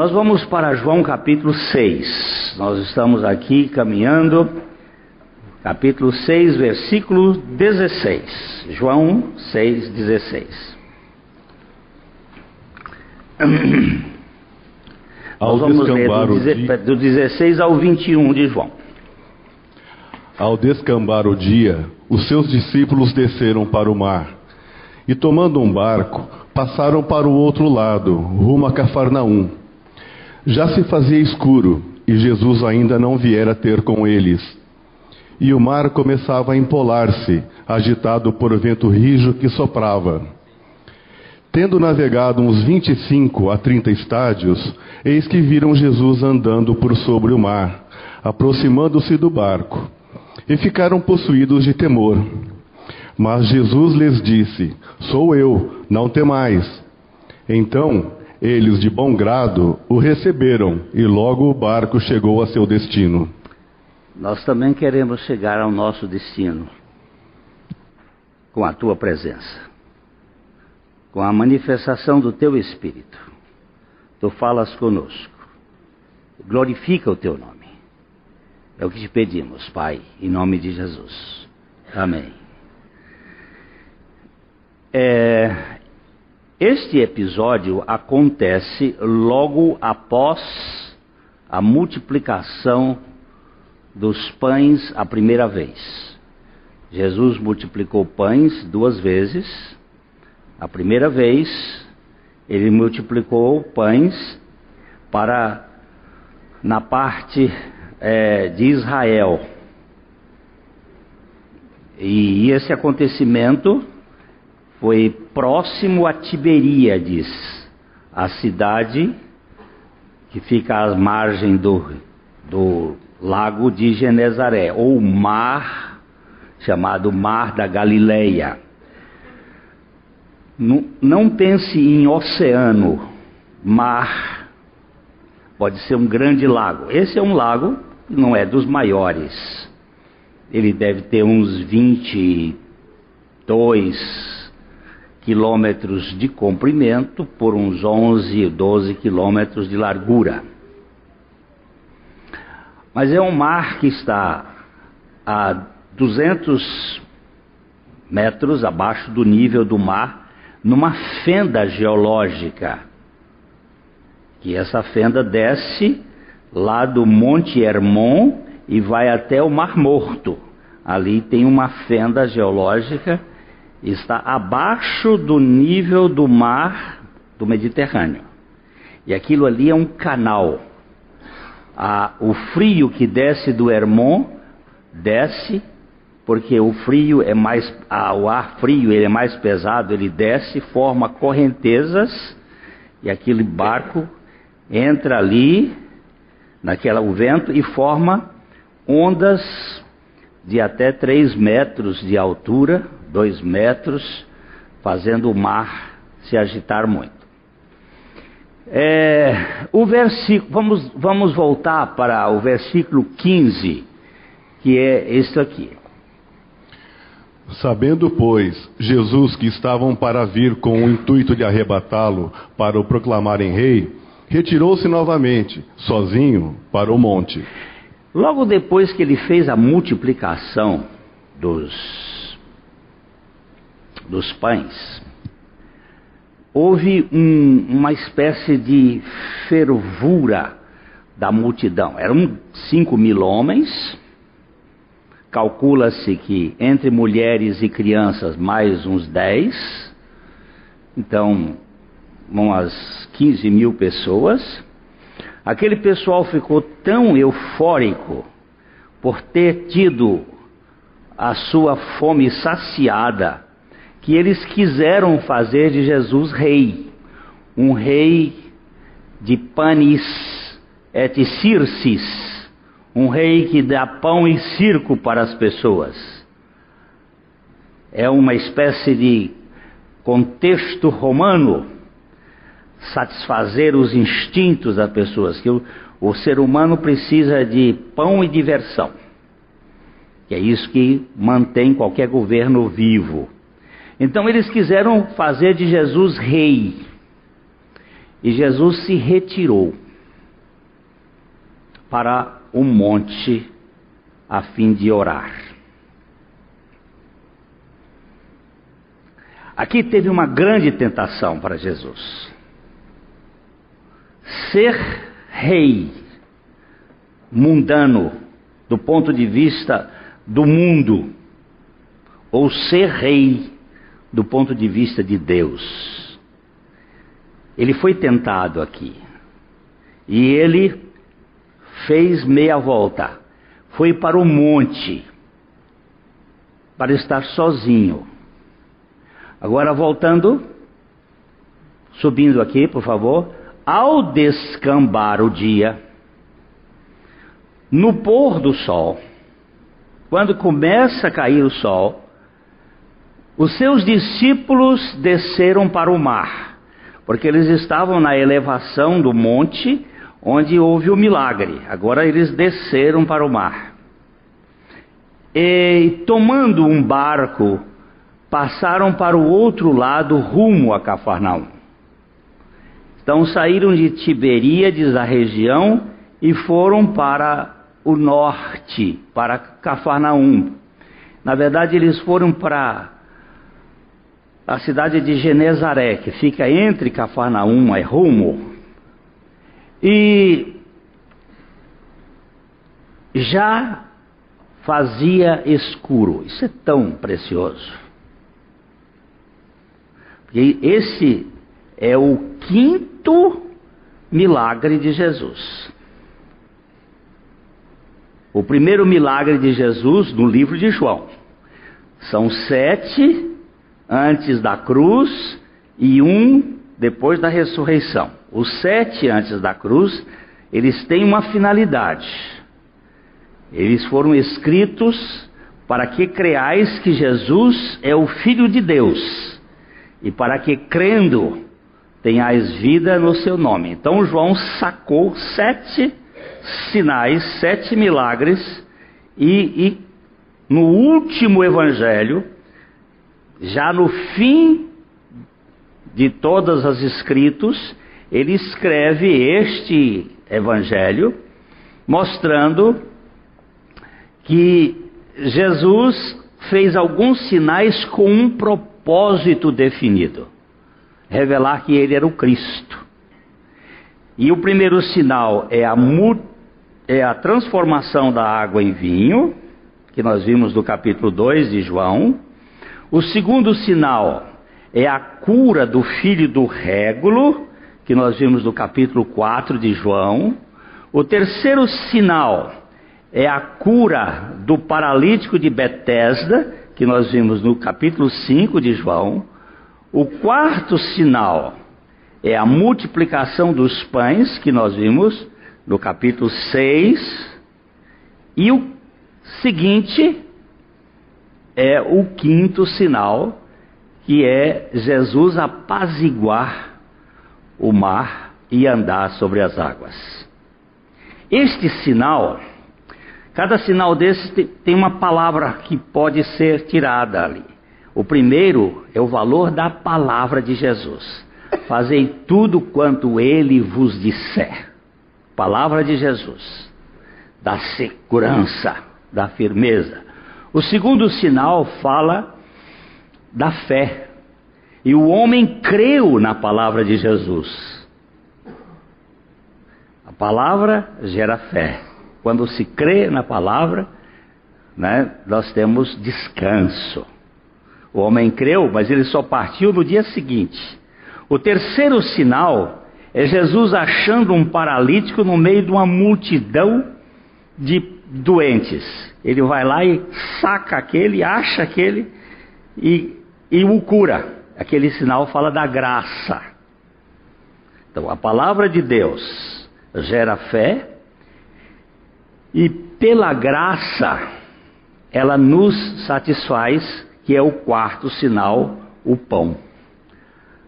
Nós vamos para João capítulo 6. Nós estamos aqui caminhando, capítulo 6, versículo 16. João 6, 16. Ao Nós vamos ler do, dia- do 16 ao 21 de João. Ao descambar o dia, os seus discípulos desceram para o mar e, tomando um barco, passaram para o outro lado, rumo a Cafarnaum. Já se fazia escuro e Jesus ainda não viera ter com eles. E o mar começava a empolar-se, agitado por vento rijo que soprava. Tendo navegado uns 25 a 30 estádios, eis que viram Jesus andando por sobre o mar, aproximando-se do barco, e ficaram possuídos de temor. Mas Jesus lhes disse: Sou eu, não temais. Então, eles de bom grado o receberam, e logo o barco chegou a seu destino. Nós também queremos chegar ao nosso destino com a tua presença, com a manifestação do teu Espírito. Tu falas conosco, glorifica o teu nome. É o que te pedimos, Pai, em nome de Jesus. Amém. É, este episódio acontece logo após a multiplicação dos pães a primeira vez. Jesus multiplicou pães duas vezes. A primeira vez, ele multiplicou pães para na parte eh, de Israel. E esse acontecimento foi próximo a Tiberíades, a cidade que fica à margem do, do lago de Genezaré, ou mar, chamado Mar da Galileia. Não, não pense em oceano, mar, pode ser um grande lago. Esse é um lago, não é dos maiores. Ele deve ter uns 22 quilômetros de comprimento por uns 11, 12 quilômetros de largura. Mas é um mar que está a 200 metros abaixo do nível do mar, numa fenda geológica. Que essa fenda desce lá do Monte Hermon e vai até o Mar Morto. Ali tem uma fenda geológica, está abaixo do nível do mar do Mediterrâneo. E aquilo ali é um canal. Ah, o frio que desce do Hermon desce porque o frio é mais ah, o ar frio ele é mais pesado ele desce forma correntezas e aquele barco entra ali naquela o vento e forma ondas de até 3 metros de altura 2 metros fazendo o mar se agitar muito é, o versículo, vamos, vamos voltar para o versículo 15, que é este aqui. Sabendo, pois, Jesus que estavam para vir com o intuito de arrebatá-lo para o proclamarem rei, retirou-se novamente, sozinho, para o monte. Logo depois que ele fez a multiplicação dos, dos pães, houve um, uma espécie de fervura da multidão. Eram cinco mil homens. Calcula-se que entre mulheres e crianças mais uns dez. Então, umas 15 mil pessoas. Aquele pessoal ficou tão eufórico por ter tido a sua fome saciada que eles quiseram fazer de Jesus rei, um rei de panis et circis, um rei que dá pão e circo para as pessoas. É uma espécie de contexto romano satisfazer os instintos das pessoas, que o, o ser humano precisa de pão e diversão. Que é isso que mantém qualquer governo vivo. Então eles quiseram fazer de Jesus rei. E Jesus se retirou. para o monte a fim de orar. Aqui teve uma grande tentação para Jesus. Ser rei mundano, do ponto de vista do mundo, ou ser rei do ponto de vista de Deus. Ele foi tentado aqui. E ele fez meia volta. Foi para o monte para estar sozinho. Agora voltando, subindo aqui, por favor. Ao descambar o dia, no pôr do sol, quando começa a cair o sol, os seus discípulos desceram para o mar, porque eles estavam na elevação do monte onde houve o milagre. Agora eles desceram para o mar. E tomando um barco, passaram para o outro lado rumo a Cafarnaum. Então saíram de Tiberíades, a região, e foram para o norte, para Cafarnaum. Na verdade, eles foram para a cidade de Genezaré, que fica entre Cafarnaum e rumo. E já fazia escuro. Isso é tão precioso. Porque esse é o quinto milagre de Jesus. O primeiro milagre de Jesus no livro de João. São sete antes da cruz e um depois da ressurreição. Os sete antes da cruz, eles têm uma finalidade. Eles foram escritos para que creais que Jesus é o Filho de Deus e para que crendo tenhais vida no seu nome. Então João sacou sete sinais, sete milagres, e, e no último evangelho, já no fim de todas as escritos, ele escreve este evangelho, mostrando que Jesus fez alguns sinais com um propósito definido revelar que ele era o Cristo. E o primeiro sinal é a, é a transformação da água em vinho, que nós vimos no capítulo 2 de João. O segundo sinal é a cura do filho do régulo, que nós vimos no capítulo 4 de João. O terceiro sinal é a cura do paralítico de Betesda, que nós vimos no capítulo 5 de João. O quarto sinal é a multiplicação dos pães, que nós vimos no capítulo 6. E o seguinte é o quinto sinal, que é Jesus apaziguar o mar e andar sobre as águas. Este sinal, cada sinal desse tem uma palavra que pode ser tirada ali. O primeiro é o valor da palavra de Jesus. Fazei tudo quanto ele vos disser. Palavra de Jesus. Da segurança, da firmeza. O segundo sinal fala da fé. E o homem creu na palavra de Jesus. A palavra gera fé. Quando se crê na palavra, né, nós temos descanso. O homem creu, mas ele só partiu no dia seguinte. O terceiro sinal é Jesus achando um paralítico no meio de uma multidão de doentes. Ele vai lá e saca aquele, acha aquele e, e o cura. Aquele sinal fala da graça. Então, a palavra de Deus gera fé e pela graça ela nos satisfaz, que é o quarto sinal, o pão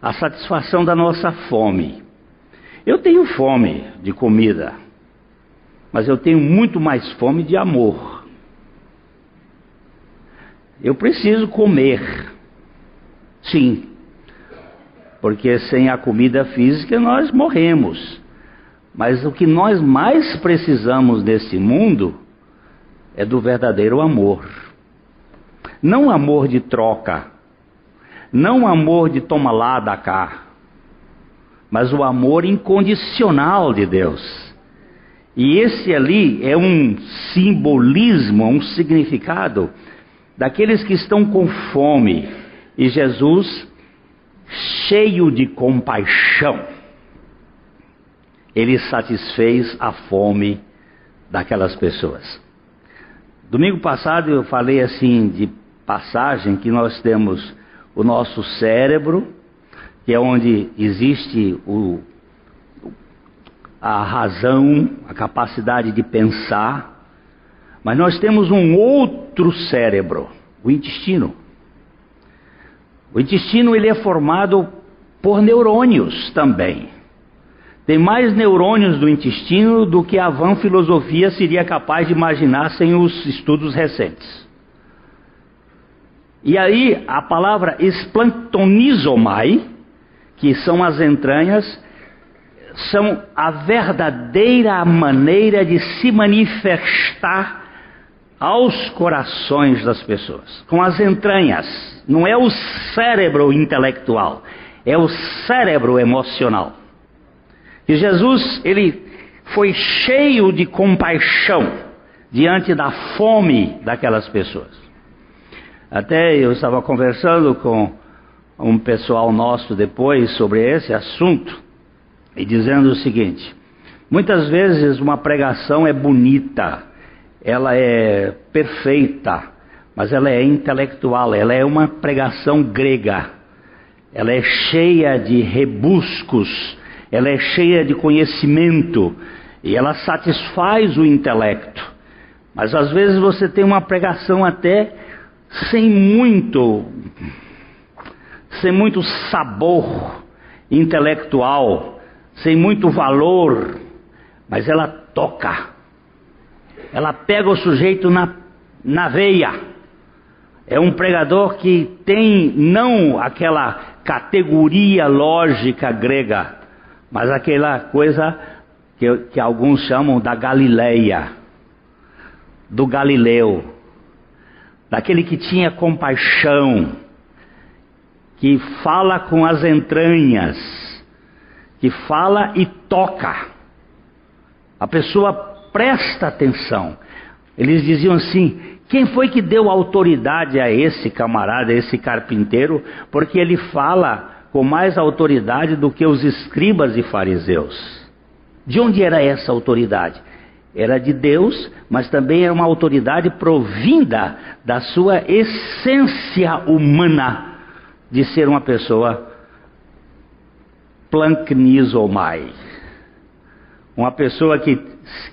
a satisfação da nossa fome. Eu tenho fome de comida, mas eu tenho muito mais fome de amor. Eu preciso comer, sim, porque sem a comida física nós morremos. Mas o que nós mais precisamos nesse mundo é do verdadeiro amor. Não amor de troca, não amor de toma lá da cá, mas o amor incondicional de Deus. E esse ali é um simbolismo, um significado daqueles que estão com fome. E Jesus, cheio de compaixão, ele satisfez a fome daquelas pessoas. Domingo passado eu falei assim de passagem que nós temos o nosso cérebro, que é onde existe o, a razão, a capacidade de pensar, mas nós temos um outro cérebro, o intestino. O intestino ele é formado por neurônios também. Tem mais neurônios do intestino do que a van filosofia seria capaz de imaginar sem os estudos recentes. E aí a palavra esplantonizomai, que são as entranhas, são a verdadeira maneira de se manifestar aos corações das pessoas, com as entranhas. Não é o cérebro intelectual, é o cérebro emocional. E Jesus, ele foi cheio de compaixão diante da fome daquelas pessoas. Até eu estava conversando com um pessoal nosso depois sobre esse assunto e dizendo o seguinte: muitas vezes uma pregação é bonita, ela é perfeita, mas ela é intelectual, ela é uma pregação grega, ela é cheia de rebuscos ela é cheia de conhecimento e ela satisfaz o intelecto. Mas às vezes você tem uma pregação até sem muito sem muito sabor intelectual, sem muito valor, mas ela toca. Ela pega o sujeito na, na veia. É um pregador que tem não aquela categoria lógica grega, mas aquela coisa que, que alguns chamam da Galileia, do Galileu, daquele que tinha compaixão, que fala com as entranhas, que fala e toca. A pessoa presta atenção. Eles diziam assim: quem foi que deu autoridade a esse camarada, a esse carpinteiro? Porque ele fala com mais autoridade do que os escribas e fariseus. De onde era essa autoridade? Era de Deus, mas também era uma autoridade provinda da sua essência humana de ser uma pessoa planknisomai. Uma pessoa que,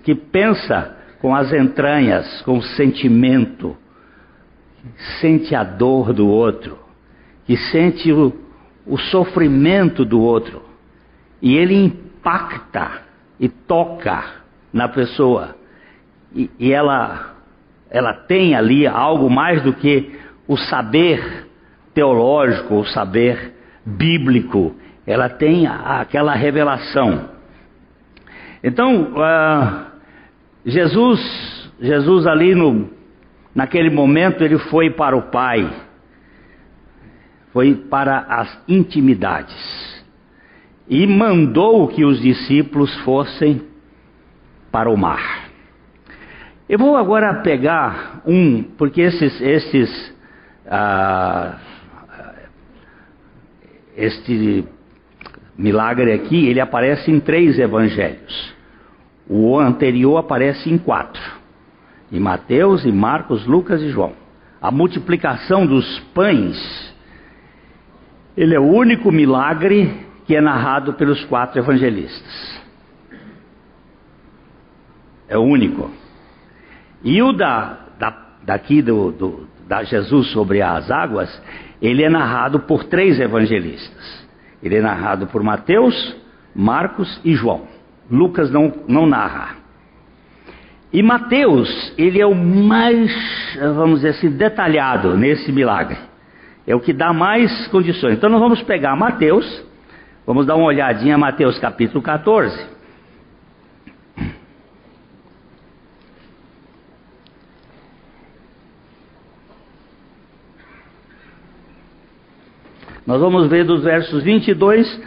que pensa com as entranhas, com o sentimento, sente a dor do outro, que sente o, o sofrimento do outro. E ele impacta e toca na pessoa. E, e ela, ela tem ali algo mais do que o saber teológico, o saber bíblico. Ela tem aquela revelação. Então, uh, Jesus, Jesus ali no, naquele momento, ele foi para o Pai foi para as intimidades e mandou que os discípulos fossem para o mar. Eu vou agora pegar um, porque esses, esses, ah, este milagre aqui, ele aparece em três evangelhos. O anterior aparece em quatro: em Mateus, em Marcos, Lucas e João. A multiplicação dos pães ele é o único milagre que é narrado pelos quatro evangelistas. É o único. E o da, da daqui do, do, da Jesus sobre as águas, ele é narrado por três evangelistas. Ele é narrado por Mateus, Marcos e João. Lucas não, não narra. E Mateus, ele é o mais, vamos dizer assim, detalhado nesse milagre. É o que dá mais condições. Então nós vamos pegar Mateus, vamos dar uma olhadinha Mateus capítulo 14. Nós vamos ver dos versos 22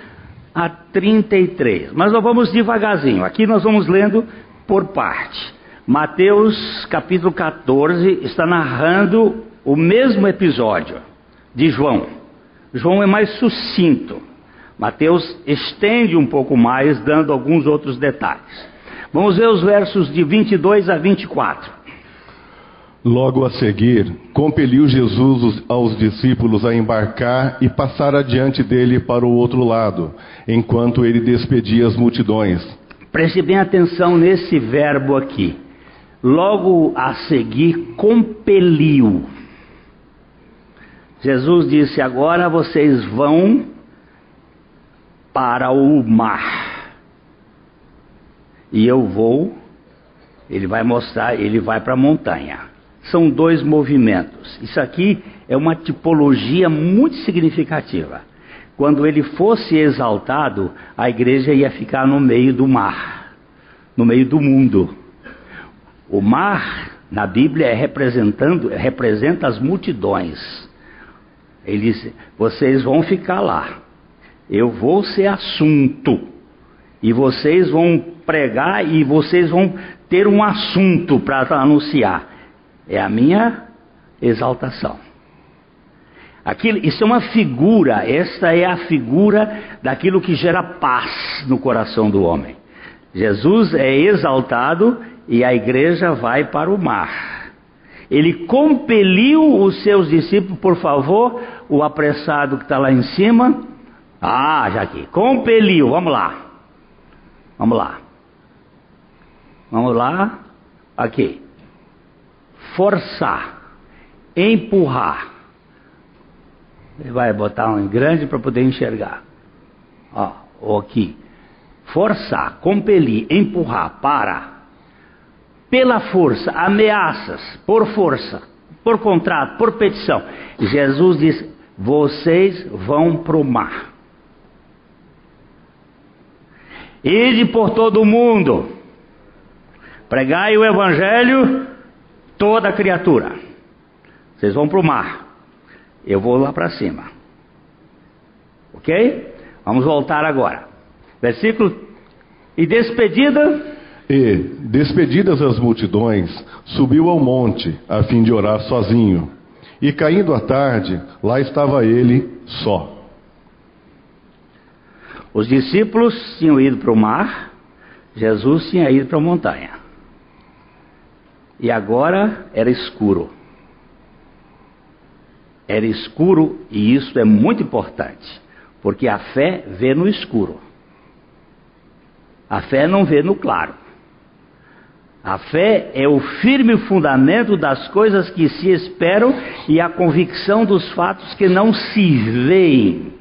a 33. Mas nós vamos devagarzinho. Aqui nós vamos lendo por parte. Mateus capítulo 14 está narrando o mesmo episódio de João. João é mais sucinto. Mateus estende um pouco mais, dando alguns outros detalhes. Vamos ver os versos de 22 a 24. Logo a seguir, compeliu Jesus aos discípulos a embarcar e passar adiante dele para o outro lado, enquanto ele despedia as multidões. Preste bem atenção nesse verbo aqui. Logo a seguir, compeliu. Jesus disse: Agora vocês vão para o mar. E eu vou. Ele vai mostrar, ele vai para a montanha são dois movimentos. Isso aqui é uma tipologia muito significativa. Quando ele fosse exaltado, a igreja ia ficar no meio do mar, no meio do mundo. O mar, na Bíblia, é representando, representa as multidões. Ele diz: vocês vão ficar lá. Eu vou ser assunto. E vocês vão pregar e vocês vão ter um assunto para anunciar. É a minha exaltação. Aquilo, isso é uma figura, esta é a figura daquilo que gera paz no coração do homem. Jesus é exaltado e a igreja vai para o mar. Ele compeliu os seus discípulos, por favor, o apressado que está lá em cima. Ah, já aqui. Compeliu, vamos lá. Vamos lá. Vamos lá. Aqui forçar, empurrar. Ele vai botar um grande para poder enxergar. Ó, ou aqui. Forçar, compelir, empurrar, para. Pela força, ameaças, por força, por contrato, por petição. Jesus diz: vocês vão para o mar. Ide por todo o mundo, pregai o evangelho toda criatura. Vocês vão para o mar. Eu vou lá para cima. Ok? Vamos voltar agora. Versículo. E despedida. E, despedidas as multidões, subiu ao monte, a fim de orar sozinho. E caindo a tarde, lá estava ele só. Os discípulos tinham ido para o mar, Jesus tinha ido para a montanha. E agora era escuro. Era escuro e isso é muito importante, porque a fé vê no escuro. A fé não vê no claro. A fé é o firme fundamento das coisas que se esperam e a convicção dos fatos que não se veem.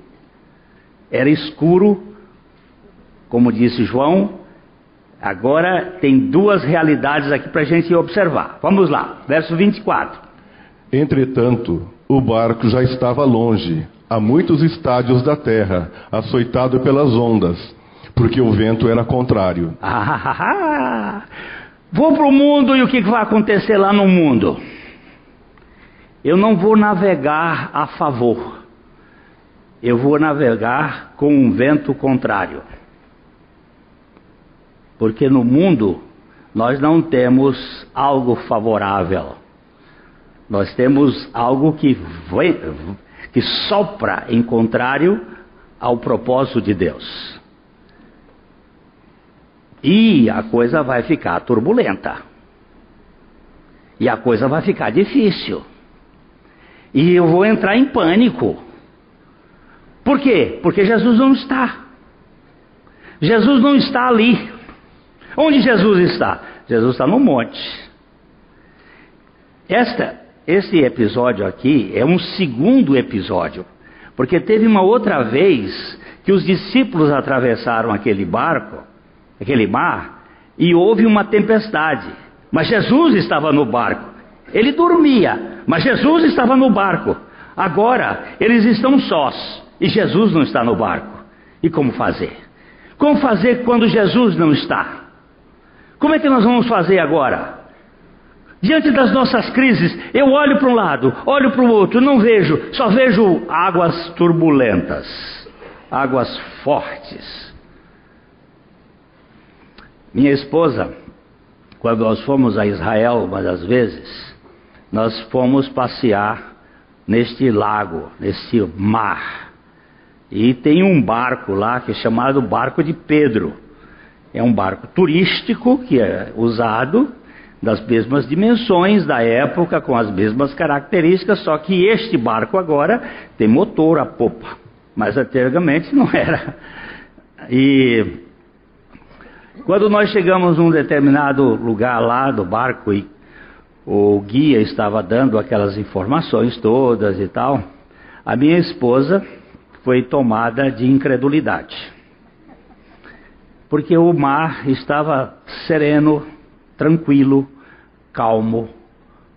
Era escuro, como disse João, Agora tem duas realidades aqui para a gente observar. Vamos lá, verso 24. Entretanto, o barco já estava longe, a muitos estádios da terra, açoitado pelas ondas, porque o vento era contrário. Ah, vou para o mundo e o que vai acontecer lá no mundo? Eu não vou navegar a favor, eu vou navegar com um vento contrário. Porque no mundo nós não temos algo favorável. Nós temos algo que, vai, que sopra em contrário ao propósito de Deus. E a coisa vai ficar turbulenta. E a coisa vai ficar difícil. E eu vou entrar em pânico. Por quê? Porque Jesus não está. Jesus não está ali. Onde Jesus está? Jesus está no monte. Esta, esse episódio aqui é um segundo episódio, porque teve uma outra vez que os discípulos atravessaram aquele barco, aquele mar, e houve uma tempestade. Mas Jesus estava no barco. Ele dormia, mas Jesus estava no barco. Agora eles estão sós e Jesus não está no barco. E como fazer? Como fazer quando Jesus não está? Como é que nós vamos fazer agora? Diante das nossas crises, eu olho para um lado, olho para o outro, não vejo, só vejo águas turbulentas, águas fortes. Minha esposa, quando nós fomos a Israel uma das vezes, nós fomos passear neste lago, neste mar. E tem um barco lá que é chamado Barco de Pedro. É um barco turístico que é usado das mesmas dimensões da época, com as mesmas características, só que este barco agora tem motor a popa, mas antigamente não era. E quando nós chegamos num determinado lugar lá do barco e o guia estava dando aquelas informações todas e tal, a minha esposa foi tomada de incredulidade. Porque o mar estava sereno, tranquilo, calmo,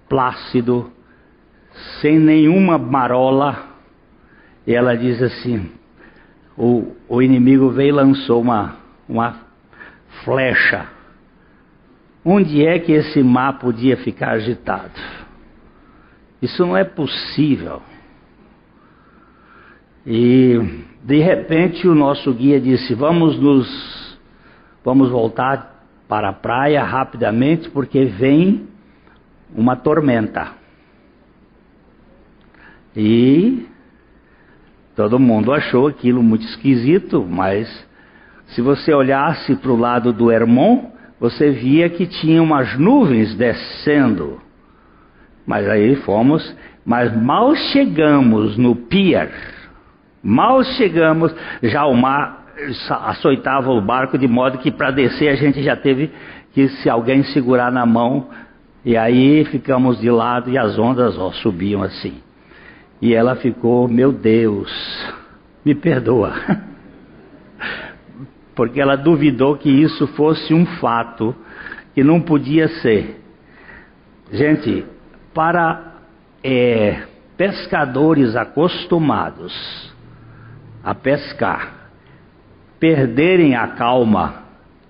plácido, sem nenhuma marola. E ela diz assim: o, o inimigo veio e lançou uma, uma flecha. Onde é que esse mar podia ficar agitado? Isso não é possível. E de repente o nosso guia disse: "Vamos nos vamos voltar para a praia rapidamente porque vem uma tormenta". E todo mundo achou aquilo muito esquisito, mas se você olhasse para o lado do Hermon, você via que tinha umas nuvens descendo. Mas aí fomos, mas mal chegamos no pier, Mal chegamos, já o mar açoitava o barco de modo que para descer a gente já teve que se alguém segurar na mão e aí ficamos de lado e as ondas ó, subiam assim. E ela ficou, meu Deus, me perdoa. Porque ela duvidou que isso fosse um fato que não podia ser. Gente, para é, pescadores acostumados a pescar, perderem a calma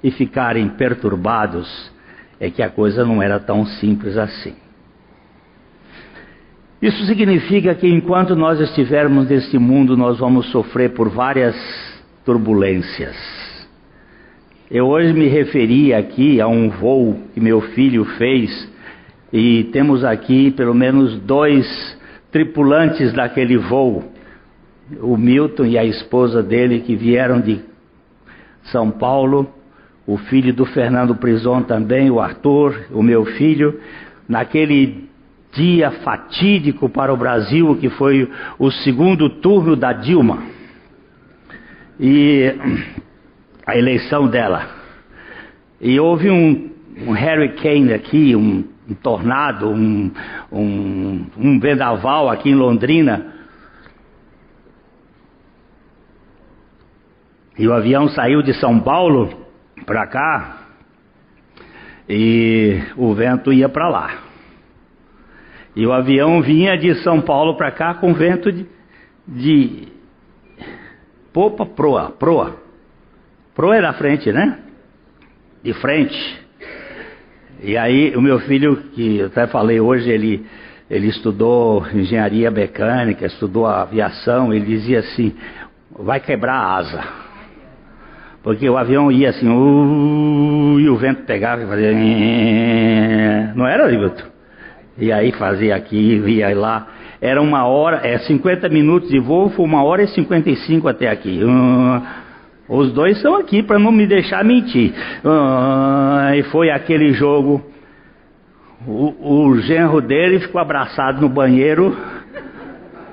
e ficarem perturbados, é que a coisa não era tão simples assim. Isso significa que enquanto nós estivermos neste mundo, nós vamos sofrer por várias turbulências. Eu hoje me referi aqui a um voo que meu filho fez e temos aqui pelo menos dois tripulantes daquele voo o Milton e a esposa dele que vieram de São Paulo, o filho do Fernando Prison também, o Arthur, o meu filho, naquele dia fatídico para o Brasil, que foi o segundo turno da Dilma, e a eleição dela. E houve um, um hurricane aqui, um, um tornado, um, um, um vendaval aqui em Londrina, E o avião saiu de São Paulo para cá e o vento ia para lá. E o avião vinha de São Paulo para cá com vento de, de popa proa, proa. Proa na frente, né? De frente. E aí o meu filho, que eu até falei hoje, ele, ele estudou engenharia mecânica, estudou aviação, ele dizia assim, vai quebrar a asa. Porque o avião ia assim, uh, e o vento pegava e fazia. Não era, Liverton? E aí fazia aqui, ia lá. Era uma hora, é 50 minutos de voo, foi uma hora e 55 até aqui. Uh, os dois são aqui para não me deixar mentir. Uh, e foi aquele jogo. O, o genro dele ficou abraçado no banheiro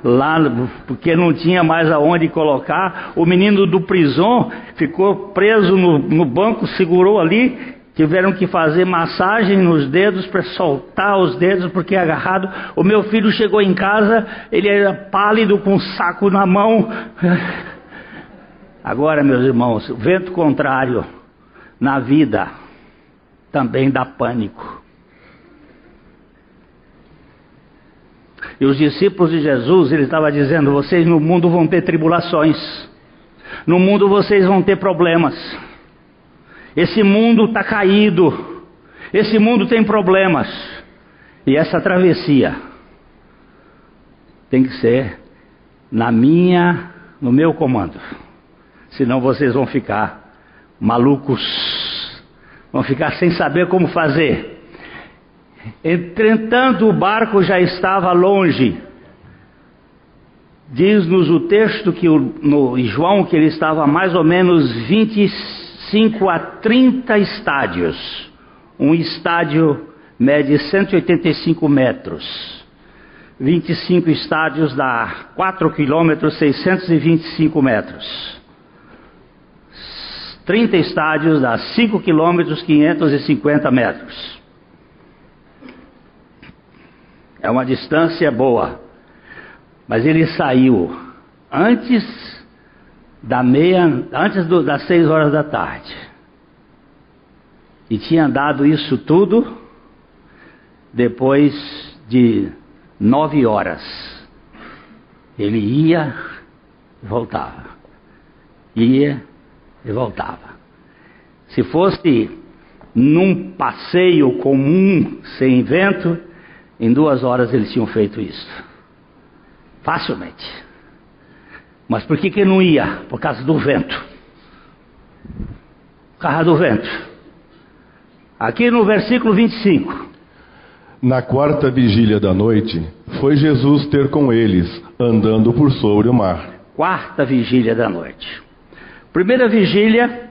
lá, porque não tinha mais aonde colocar. O menino do prison ficou preso no, no banco, segurou ali. Tiveram que fazer massagem nos dedos para soltar os dedos porque é agarrado. O meu filho chegou em casa, ele era pálido com um saco na mão. Agora, meus irmãos, vento contrário na vida também dá pânico. E os discípulos de Jesus, ele estava dizendo: vocês no mundo vão ter tribulações, no mundo vocês vão ter problemas. Esse mundo está caído, esse mundo tem problemas. E essa travessia tem que ser na minha, no meu comando. Senão vocês vão ficar malucos, vão ficar sem saber como fazer. Entretanto, o barco já estava longe. Diz-nos o texto que o, no João que ele estava a mais ou menos 25 a 30 estádios. Um estádio mede 185 metros. 25 estádios dá 4 quilômetros, 625 metros. 30 estádios dá 5 quilômetros, 550 metros. É uma distância boa. Mas ele saiu antes da meia, antes do, das seis horas da tarde. E tinha dado isso tudo depois de nove horas. Ele ia e voltava. Ia e voltava. Se fosse num passeio comum, sem vento, em duas horas eles tinham feito isso. Facilmente. Mas por que, que não ia? Por causa do vento. Por causa do vento. Aqui no versículo 25. Na quarta vigília da noite, foi Jesus ter com eles, andando por sobre o mar. Quarta vigília da noite. Primeira vigília,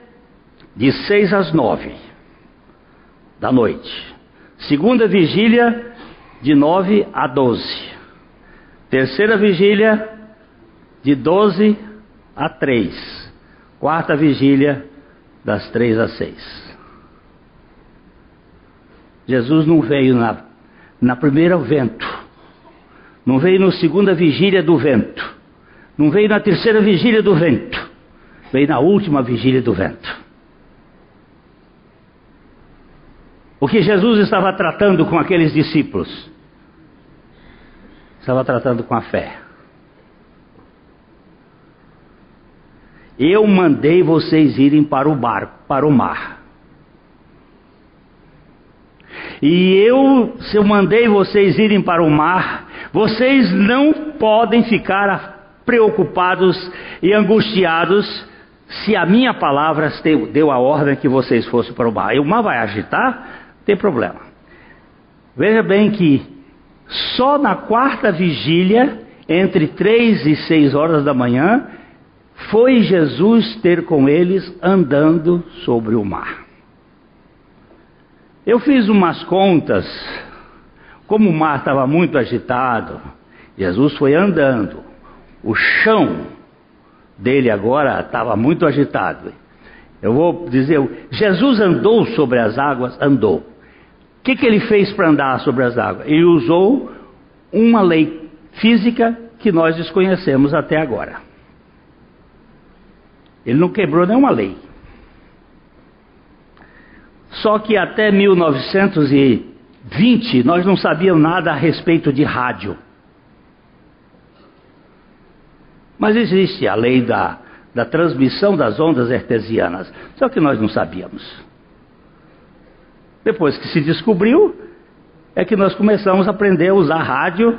de seis às nove da noite. Segunda vigília, de nove a doze. Terceira vigília, de doze a três. Quarta vigília, das três às seis. Jesus não veio na na primeira vento, não veio na segunda vigília do vento, não veio na terceira vigília do vento, veio na última vigília do vento. O que Jesus estava tratando com aqueles discípulos? Estava tratando com a fé. Eu mandei vocês irem para o barco, para o mar. E eu, se eu mandei vocês irem para o mar, vocês não podem ficar preocupados e angustiados se a minha palavra deu a ordem que vocês fossem para o mar. E o mar vai agitar, tem problema. Veja bem que só na quarta vigília, entre três e seis horas da manhã, foi Jesus ter com eles andando sobre o mar. Eu fiz umas contas, como o mar estava muito agitado, Jesus foi andando, o chão dele agora estava muito agitado. Eu vou dizer, Jesus andou sobre as águas, andou. O que, que ele fez para andar sobre as águas? Ele usou uma lei física que nós desconhecemos até agora. Ele não quebrou nenhuma lei. Só que até 1920 nós não sabíamos nada a respeito de rádio. Mas existe a lei da, da transmissão das ondas artesianas, só que nós não sabíamos. Depois que se descobriu, é que nós começamos a aprender a usar rádio,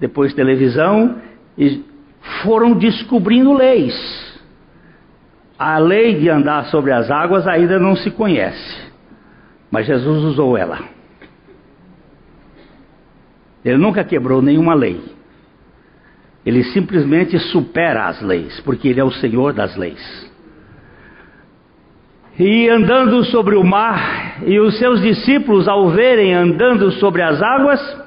depois televisão, e foram descobrindo leis. A lei de andar sobre as águas ainda não se conhece. Mas Jesus usou ela. Ele nunca quebrou nenhuma lei. Ele simplesmente supera as leis, porque ele é o Senhor das leis. E andando sobre o mar, e os seus discípulos, ao verem andando sobre as águas,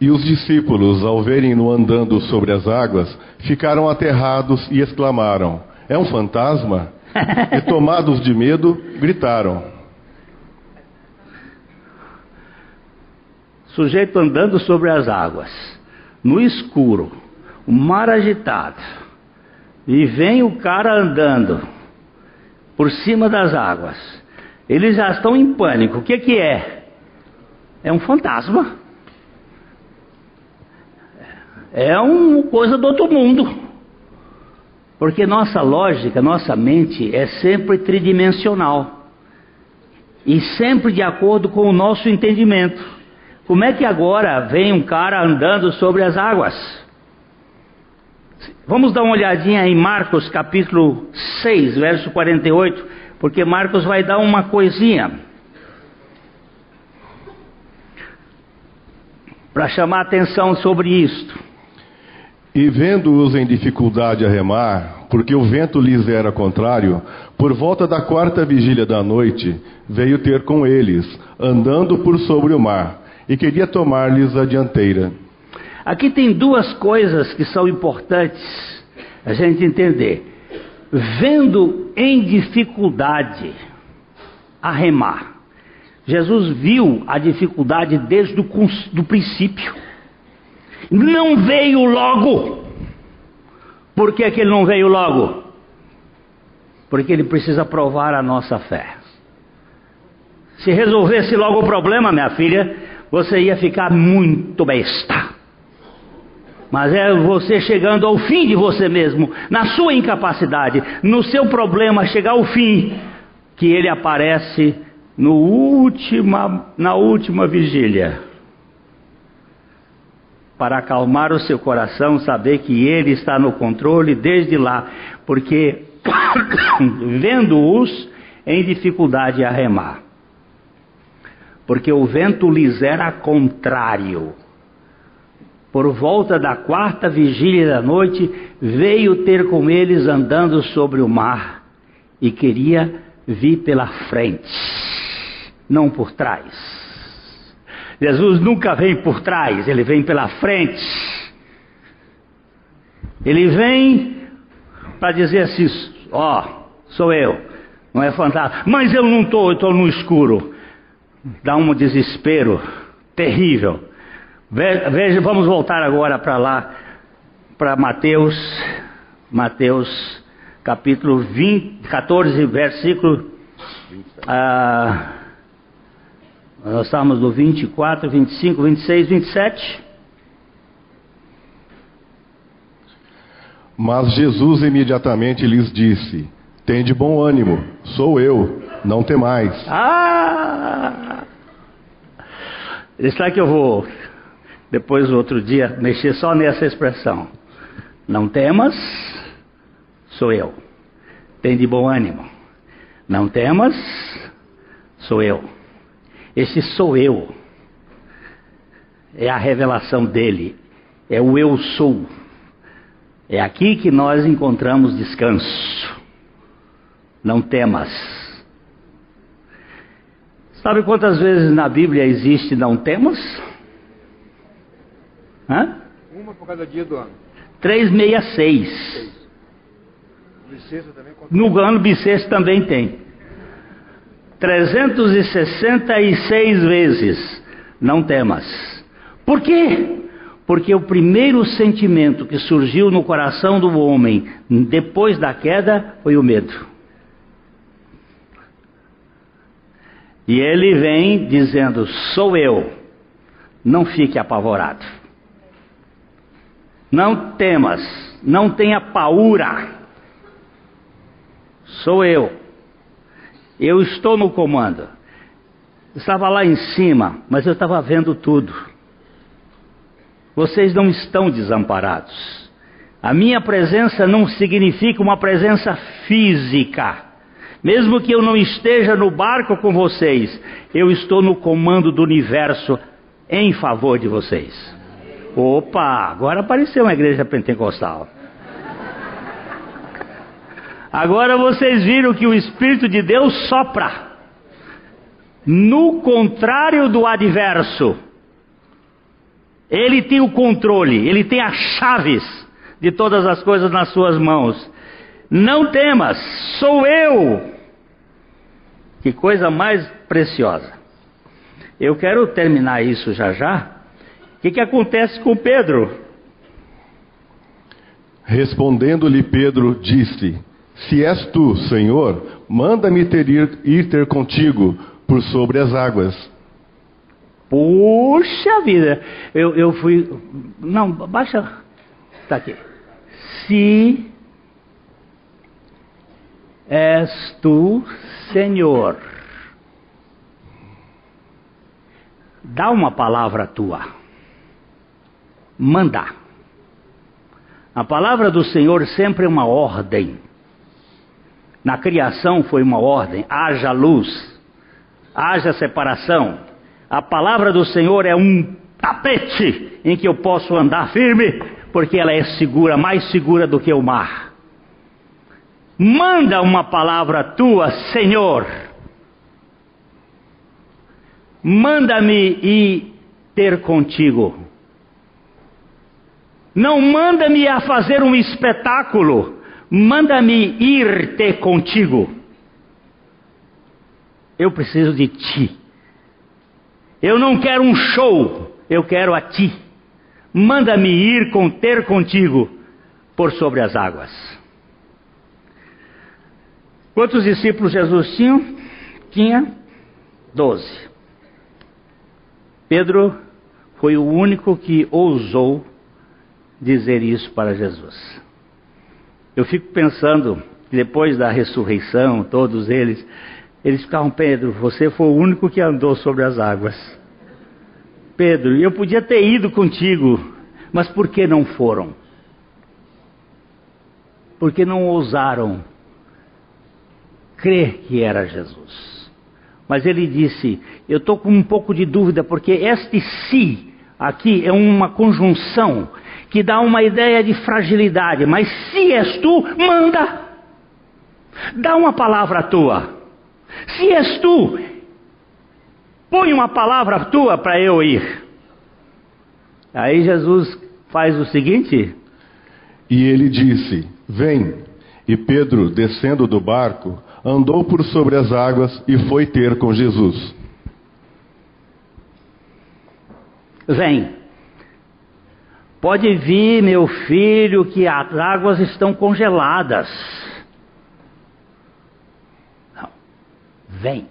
e os discípulos, ao verem-no andando sobre as águas, ficaram aterrados e exclamaram: É um fantasma? e tomados de medo, gritaram. sujeito andando sobre as águas, no escuro, o mar agitado, e vem o cara andando por cima das águas. Eles já estão em pânico. O que, que é? É um fantasma. É uma coisa do outro mundo. Porque nossa lógica, nossa mente é sempre tridimensional e sempre de acordo com o nosso entendimento. Como é que agora vem um cara andando sobre as águas? Vamos dar uma olhadinha em Marcos capítulo 6, verso 48, porque Marcos vai dar uma coisinha para chamar atenção sobre isto. E vendo-os em dificuldade a remar, porque o vento lhes era contrário, por volta da quarta vigília da noite, veio ter com eles, andando por sobre o mar, e queria tomar-lhes a dianteira. Aqui tem duas coisas que são importantes a gente entender. Vendo em dificuldade a remar. Jesus viu a dificuldade desde o do princípio. Não veio logo. Por que, que ele não veio logo? Porque ele precisa provar a nossa fé. Se resolvesse logo o problema, minha filha, você ia ficar muito besta. Mas é você chegando ao fim de você mesmo, na sua incapacidade, no seu problema chegar ao fim, que ele aparece no última, na última vigília. Para acalmar o seu coração, saber que ele está no controle desde lá, porque vendo-os em dificuldade a remar. Porque o vento lhes era contrário por volta da quarta vigília da noite, veio ter com eles andando sobre o mar e queria vir pela frente, não por trás. Jesus nunca vem por trás, ele vem pela frente. Ele vem para dizer assim: Ó, oh, sou eu, não é fantasma, mas eu não estou, eu estou no escuro. Dá um desespero terrível. Veja, vamos voltar agora para lá, para Mateus, Mateus capítulo 20, 14, versículo. Ah, nós estamos no 24, 25, 26, 27. Mas Jesus imediatamente lhes disse: Tende bom ânimo, sou eu, não temais. Ah! Está que eu vou depois, outro dia, mexer só nessa expressão. Não temas, sou eu. Tem de bom ânimo. Não temas, sou eu. Esse sou eu. É a revelação dele. É o eu sou. É aqui que nós encontramos descanso. Não temas. Sabe quantas vezes na Bíblia existe não temas? Hã? Uma por cada dia do ano. 366. No ano bissexto também tem. 366 vezes. Não temas. Por quê? Porque o primeiro sentimento que surgiu no coração do homem depois da queda foi o medo. E ele vem dizendo: Sou eu. Não fique apavorado. Não temas, não tenha paura. Sou eu. Eu estou no comando. estava lá em cima, mas eu estava vendo tudo. Vocês não estão desamparados. A minha presença não significa uma presença física. Mesmo que eu não esteja no barco com vocês, eu estou no comando do universo em favor de vocês. Opa, agora apareceu uma igreja pentecostal. Agora vocês viram que o Espírito de Deus sopra. No contrário do adverso. Ele tem o controle, ele tem as chaves de todas as coisas nas suas mãos. Não temas, sou eu. Que coisa mais preciosa. Eu quero terminar isso já já o que, que acontece com Pedro? Respondendo-lhe Pedro, disse: Se és tu, Senhor, manda-me ter ir, ter contigo por sobre as águas. Puxa vida, eu, eu fui. Não, baixa. Está aqui. Se és tu, Senhor, dá uma palavra tua. Manda. A palavra do Senhor sempre é uma ordem. Na criação foi uma ordem: haja luz, haja separação. A palavra do Senhor é um tapete em que eu posso andar firme, porque ela é segura, mais segura do que o mar. Manda uma palavra tua, Senhor. Manda-me ir ter contigo. Não manda-me a fazer um espetáculo, manda-me ir ter contigo. Eu preciso de ti. Eu não quero um show, eu quero a ti. Manda-me ir com ter contigo por sobre as águas. Quantos discípulos Jesus tinha? Tinha doze. Pedro foi o único que ousou dizer isso para Jesus. Eu fico pensando, depois da ressurreição, todos eles, eles ficavam, Pedro, você foi o único que andou sobre as águas. Pedro, eu podia ter ido contigo, mas por que não foram? Porque não ousaram crer que era Jesus. Mas ele disse: Eu estou com um pouco de dúvida, porque este si aqui é uma conjunção que dá uma ideia de fragilidade. Mas se és tu, manda. Dá uma palavra tua. Se és tu, põe uma palavra tua para eu ir. Aí Jesus faz o seguinte: E ele disse: Vem. E Pedro, descendo do barco, andou por sobre as águas e foi ter com Jesus. Vem. Pode vir, meu filho, que as águas estão congeladas. Não. Vem.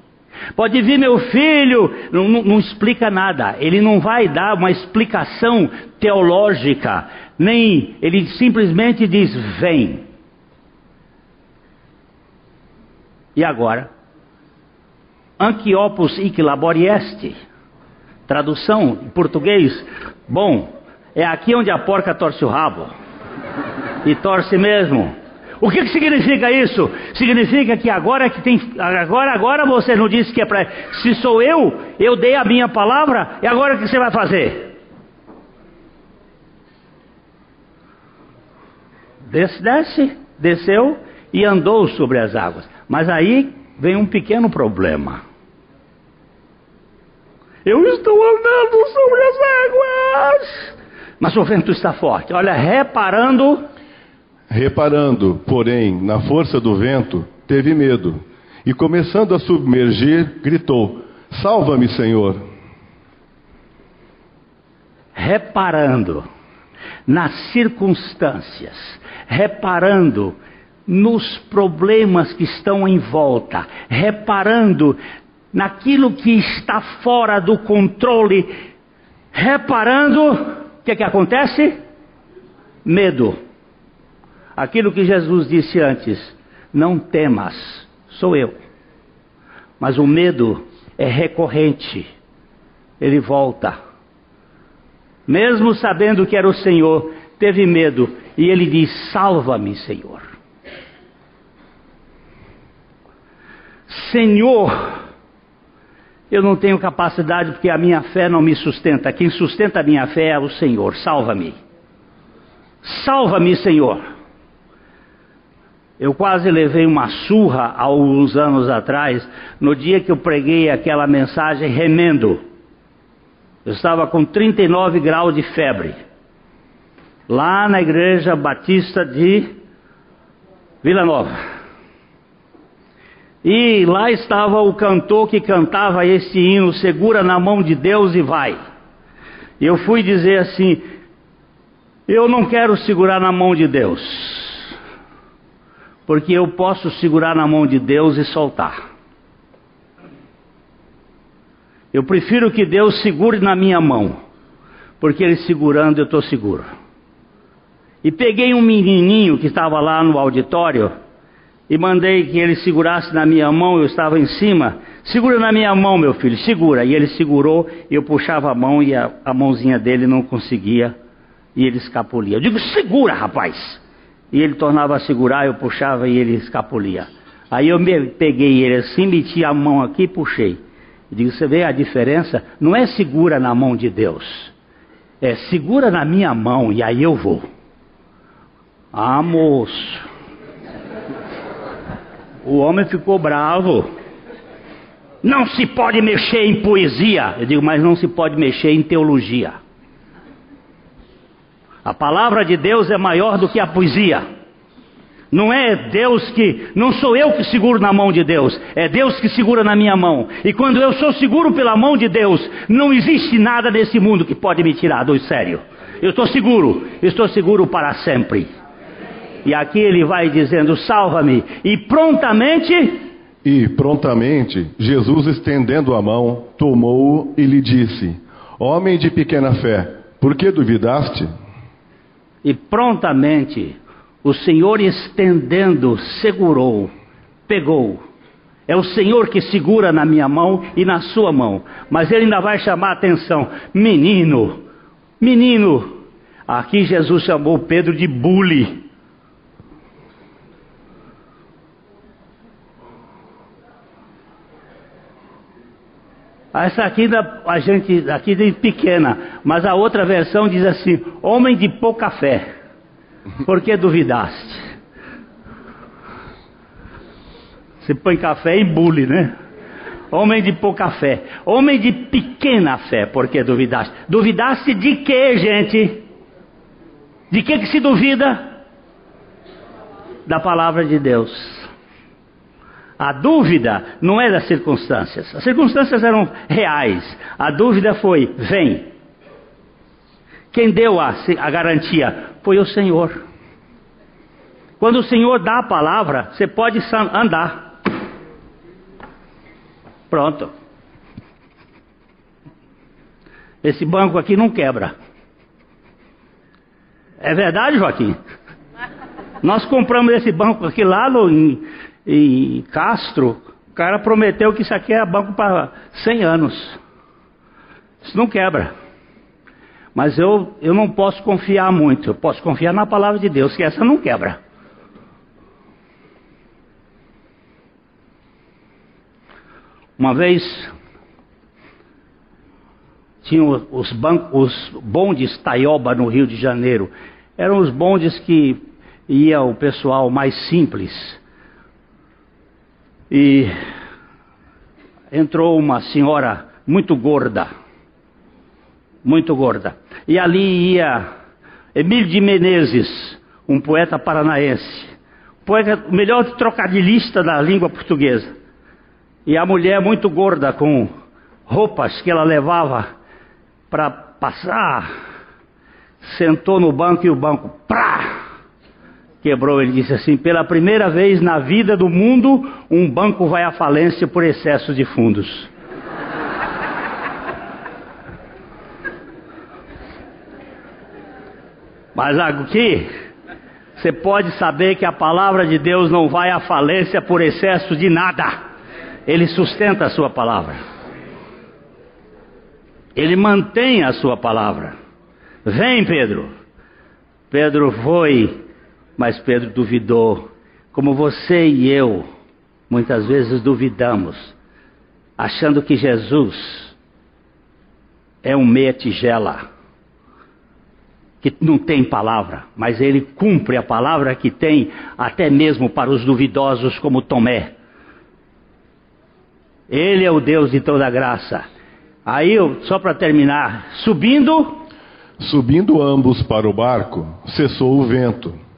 Pode vir, meu filho, não, não, não, explica nada. Ele não vai dar uma explicação teológica, nem ele simplesmente diz: vem. E agora? Anquiopus ic laborieste. Tradução em português: bom, é aqui onde a porca torce o rabo. E torce mesmo. O que, que significa isso? Significa que agora que tem. Agora, agora você não disse que é para. Se sou eu, eu dei a minha palavra, e agora o que você vai fazer? Desce, desce, desceu e andou sobre as águas. Mas aí vem um pequeno problema. Eu estou andando sobre as águas mas o vento está forte. Olha, reparando. Reparando, porém, na força do vento, teve medo. E começando a submergir, gritou: Salva-me, Senhor. Reparando nas circunstâncias, reparando nos problemas que estão em volta, reparando naquilo que está fora do controle, reparando que, que acontece? Medo. Aquilo que Jesus disse antes: não temas, sou eu. Mas o medo é recorrente, ele volta. Mesmo sabendo que era o Senhor, teve medo e ele diz: Salva-me, Senhor. Senhor, eu não tenho capacidade porque a minha fé não me sustenta. Quem sustenta a minha fé é o Senhor. Salva-me. Salva-me, Senhor. Eu quase levei uma surra há alguns anos atrás, no dia que eu preguei aquela mensagem remendo. Eu estava com 39 graus de febre. Lá na igreja batista de Vila Nova. E lá estava o cantor que cantava esse hino, segura na mão de Deus e vai. Eu fui dizer assim: eu não quero segurar na mão de Deus, porque eu posso segurar na mão de Deus e soltar. Eu prefiro que Deus segure na minha mão, porque Ele segurando eu estou seguro. E peguei um menininho que estava lá no auditório e mandei que ele segurasse na minha mão, eu estava em cima. Segura na minha mão, meu filho, segura. E ele segurou, eu puxava a mão e a, a mãozinha dele não conseguia, e ele escapulia. Eu digo, segura, rapaz! E ele tornava a segurar, eu puxava e ele escapulia. Aí eu peguei ele assim, meti a mão aqui e puxei. Eu digo, você vê a diferença? Não é segura na mão de Deus, é segura na minha mão e aí eu vou. Ah, moço. O homem ficou bravo. Não se pode mexer em poesia. Eu digo, mas não se pode mexer em teologia. A palavra de Deus é maior do que a poesia. Não é Deus que, não sou eu que seguro na mão de Deus, é Deus que segura na minha mão. E quando eu sou seguro pela mão de Deus, não existe nada nesse mundo que pode me tirar do sério. Eu estou seguro, estou seguro para sempre. E aqui ele vai dizendo: salva-me. E prontamente. E prontamente, Jesus estendendo a mão, tomou-o e lhe disse: Homem de pequena fé, por que duvidaste? E prontamente, o Senhor estendendo, segurou, pegou. É o Senhor que segura na minha mão e na sua mão. Mas ele ainda vai chamar a atenção: menino, menino. Aqui Jesus chamou Pedro de bully. Essa aqui da, a gente aqui diz pequena, mas a outra versão diz assim: homem de pouca fé. Por que duvidaste? Você põe café e bule, né? Homem de pouca fé. Homem de pequena fé, por que duvidaste? Duvidaste de quê, gente? De que que se duvida? Da palavra de Deus. A dúvida não é das circunstâncias. As circunstâncias eram reais. A dúvida foi: vem. Quem deu a, a garantia foi o Senhor. Quando o Senhor dá a palavra, você pode andar. Pronto. Esse banco aqui não quebra. É verdade, Joaquim? Nós compramos esse banco aqui lá no, em, em Castro. O cara prometeu que isso aqui é banco para 100 anos. Isso não quebra. Mas eu, eu não posso confiar muito. Eu posso confiar na palavra de Deus, que essa não quebra. Uma vez tinha os, bancos, os bondes Taioba no Rio de Janeiro. Eram os bondes que ia o pessoal mais simples. E entrou uma senhora muito gorda, muito gorda. E ali ia Emílio de Menezes, um poeta paranaense, poeta, o melhor trocadilhista da língua portuguesa. E a mulher muito gorda, com roupas que ela levava para passar, sentou no banco e o banco, prá, quebrou. Ele disse assim: pela primeira vez na vida do mundo, um banco vai à falência por excesso de fundos. Mas aqui, você pode saber que a palavra de Deus não vai à falência por excesso de nada. Ele sustenta a sua palavra. Ele mantém a sua palavra. Vem, Pedro. Pedro foi, mas Pedro duvidou. Como você e eu, muitas vezes duvidamos, achando que Jesus é um meia tigela, que não tem palavra, mas ele cumpre a palavra que tem, até mesmo para os duvidosos como Tomé. Ele é o Deus de toda graça. Aí, só para terminar, subindo. Subindo ambos para o barco, cessou o vento.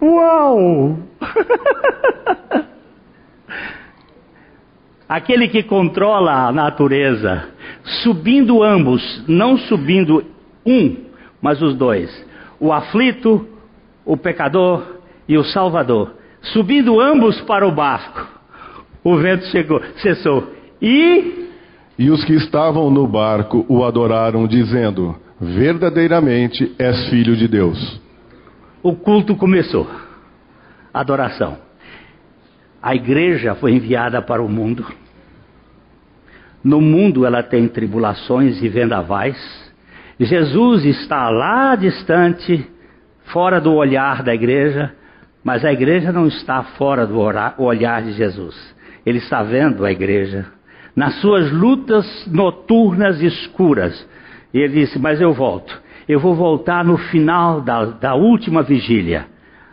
Uau! Aquele que controla a natureza, subindo ambos, não subindo um, mas os dois. O aflito, o pecador e o salvador. Subindo ambos para o barco, o vento chegou, cessou. E. E os que estavam no barco o adoraram, dizendo: Verdadeiramente és filho de Deus. O culto começou. Adoração. A igreja foi enviada para o mundo. No mundo ela tem tribulações e vendavais. Jesus está lá distante, fora do olhar da igreja, mas a igreja não está fora do olhar de Jesus. Ele está vendo a igreja nas suas lutas noturnas escuras. E ele disse: Mas eu volto. Eu vou voltar no final da, da última vigília.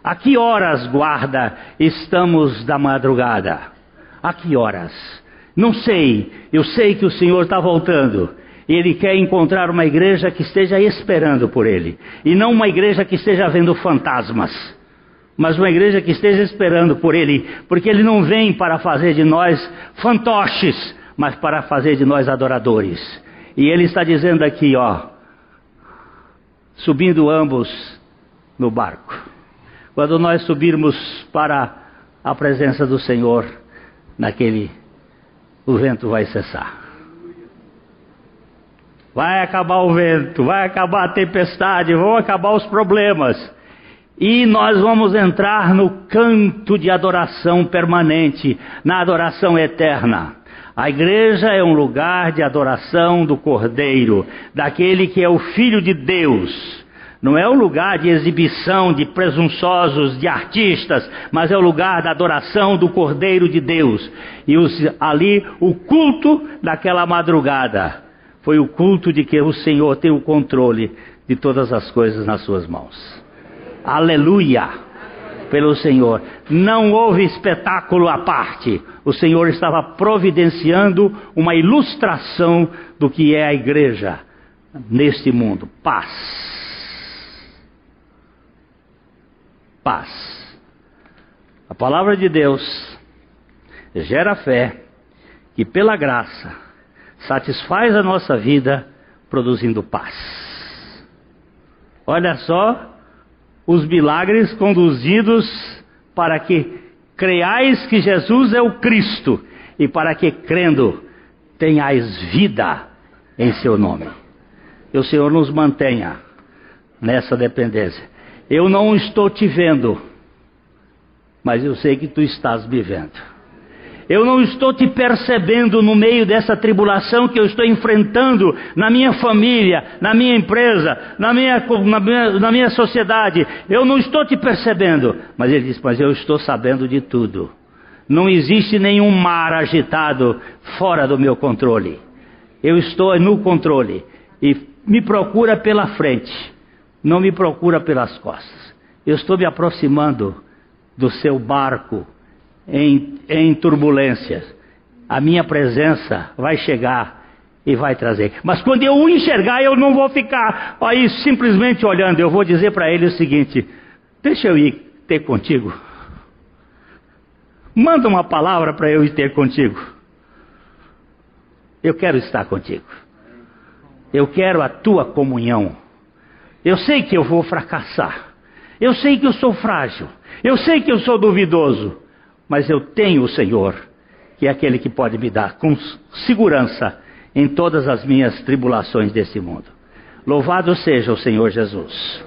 A que horas, guarda, estamos da madrugada? A que horas? Não sei. Eu sei que o Senhor está voltando. Ele quer encontrar uma igreja que esteja esperando por Ele. E não uma igreja que esteja vendo fantasmas. Mas uma igreja que esteja esperando por Ele. Porque Ele não vem para fazer de nós fantoches, mas para fazer de nós adoradores. E Ele está dizendo aqui, ó. Subindo ambos no barco. Quando nós subirmos para a presença do Senhor, naquele o vento vai cessar. Vai acabar o vento, vai acabar a tempestade, vão acabar os problemas. E nós vamos entrar no canto de adoração permanente, na adoração eterna. A igreja é um lugar de adoração do Cordeiro, daquele que é o Filho de Deus não é o lugar de exibição de presunçosos, de artistas, mas é o lugar da adoração do Cordeiro de Deus. E os, ali o culto daquela madrugada foi o culto de que o Senhor tem o controle de todas as coisas nas suas mãos. Aleluia! Pelo Senhor. Não houve espetáculo à parte. O Senhor estava providenciando uma ilustração do que é a igreja neste mundo. Paz paz. A palavra de Deus gera fé que, pela graça, satisfaz a nossa vida produzindo paz. Olha só os milagres conduzidos para que creais que Jesus é o Cristo e para que, crendo, tenhais vida em seu nome. Que o Senhor nos mantenha nessa dependência. Eu não estou te vendo, mas eu sei que tu estás me vendo. Eu não estou te percebendo no meio dessa tribulação que eu estou enfrentando na minha família, na minha empresa, na minha, na minha, na minha sociedade. Eu não estou te percebendo. Mas ele diz: Mas eu estou sabendo de tudo. Não existe nenhum mar agitado fora do meu controle. Eu estou no controle. E me procura pela frente não me procura pelas costas. Eu estou me aproximando do seu barco em, em turbulências. A minha presença vai chegar e vai trazer. Mas quando eu o enxergar, eu não vou ficar aí simplesmente olhando. Eu vou dizer para ele o seguinte: deixa eu ir ter contigo. Manda uma palavra para eu ir ter contigo. Eu quero estar contigo. Eu quero a tua comunhão. Eu sei que eu vou fracassar. Eu sei que eu sou frágil. Eu sei que eu sou duvidoso. Mas eu tenho o Senhor, que é aquele que pode me dar com segurança em todas as minhas tribulações desse mundo. Louvado seja o Senhor Jesus.